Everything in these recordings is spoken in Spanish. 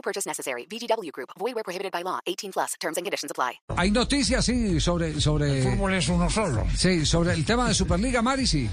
No purchase necessary. VGW Group. Void where prohibited by law. 18 plus. Terms and conditions apply. Hay noticias, sí, sobre... sobre fútbol es uno solo. Sí, sobre el tema de Superliga, Mari, sí.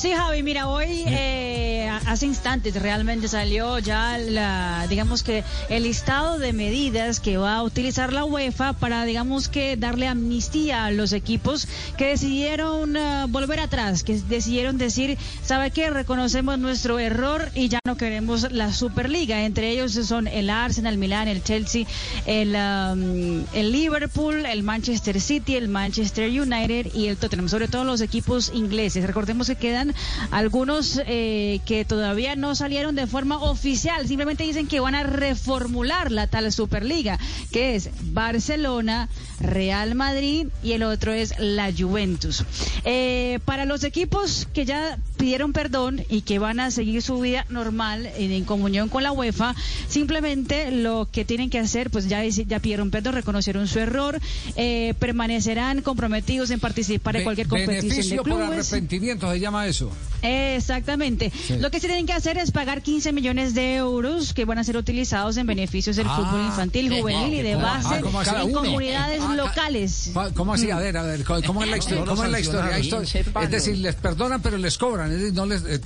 Sí, Javi, mira, hoy eh, hace instantes realmente salió ya la, digamos que el listado de medidas que va a utilizar la UEFA para, digamos que darle amnistía a los equipos que decidieron uh, volver atrás, que decidieron decir, ¿sabe qué? Reconocemos nuestro error y ya no queremos la Superliga. Entre ellos son el Arsenal, el Milán, el Chelsea, el, um, el Liverpool, el Manchester City, el Manchester United y el Tottenham, sobre todo los equipos ingleses. Recordemos que quedan algunos eh, que todavía no salieron de forma oficial, simplemente dicen que van a reformular la tal Superliga, que es Barcelona, Real Madrid y el otro es la Juventus. Eh, para los equipos que ya pidieron perdón y que van a seguir su vida normal en, en, comunión con la UEFA, simplemente lo que tienen que hacer, pues ya, ya pidieron perdón, reconocieron su error, eh, permanecerán comprometidos en participar en cualquier competición de clubes. por arrepentimiento se llama eso. Exactamente. Sí. Lo que se tienen que hacer es pagar 15 millones de euros que van a ser utilizados en beneficios del ah, fútbol infantil, juvenil y de base ah, en comunidades ah, locales. ¿Cómo así? A ver, a ver, ¿cómo es la historia? ¿Cómo es la historia? Es decir, les perdonan pero les cobran, no, les, eh,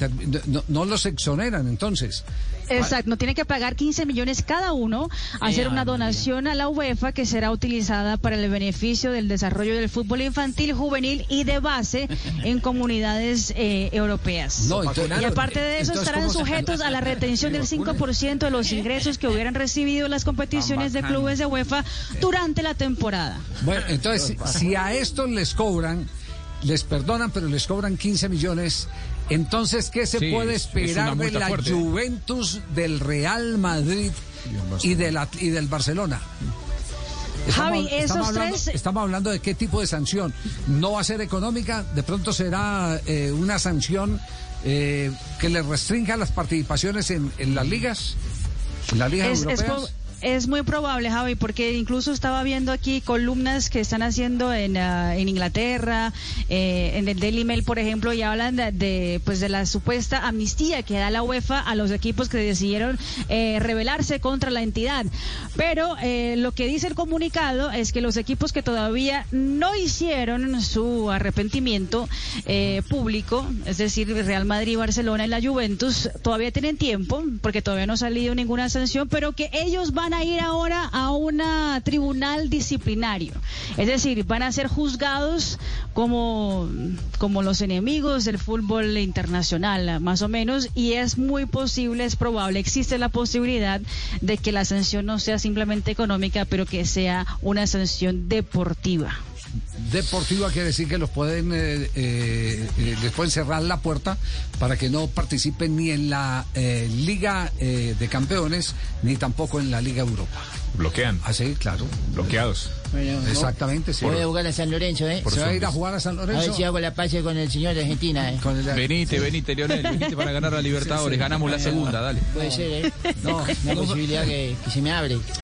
no, no los exoneran entonces. Exacto, no tiene que pagar 15 millones cada uno, hacer una donación a la UEFA que será utilizada para el beneficio del desarrollo del fútbol infantil, juvenil y de base en comunidades eh, europeas. No, entonces, y aparte de eso estarán sujetos a la retención del 5% de los ingresos que hubieran recibido las competiciones de clubes de UEFA durante la temporada. Bueno, entonces, si a estos les cobran, les perdonan, pero les cobran 15 millones. Entonces, ¿qué se Sí, puede es esperar de la fuerte. Juventus, del Real Madrid y, de la, y del Barcelona? Javi, esos hablando, tres- estamos hablando de qué tipo de sanción. No va a ser económica, de pronto será eh, una sanción eh, que le restrinja las participaciones en, en las ligas, en las ligas Es, es europeas. po- es muy probable, Javi, porque incluso estaba viendo aquí columnas que están haciendo en, ah, en Inglaterra, eh, en el Daily Mail, por ejemplo, y hablan de, de, pues de la supuesta amnistía que da la UEFA a los equipos que decidieron eh, rebelarse contra la entidad. Pero eh, lo que dice el comunicado es que los equipos que todavía no hicieron su arrepentimiento eh, público, es decir, Real Madrid, Barcelona y la Juventus, todavía tienen tiempo, porque todavía no ha salido ninguna sanción, pero que ellos van a ir ahora a un tribunal disciplinario. Es decir, van a ser juzgados como, como los enemigos del fútbol internacional, más o menos, y es muy posible, es probable, existe la posibilidad de que la sanción no sea simplemente económica, pero que sea una sanción deportiva. Deportiva quiere decir que los pueden eh, eh, eh, les pueden cerrar la puerta para que no participen ni en la eh, Liga eh, de Campeones ni tampoco en la Liga Europa. Bloquean. Así, claro. Bloqueados. Bueno, Exactamente, sí. Voy a jugar a San Lorenzo, ¿eh? Se va a ir a jugar a San A ver Lorenzo. si hago la paz con el señor de Argentina, ¿eh? con el- Venite, venite, Leonel. Venite para ganar la Libertadores. Ganamos la segunda, dale. Puede ser, ¿eh? No, Una no, posibilidad que, que se me abre.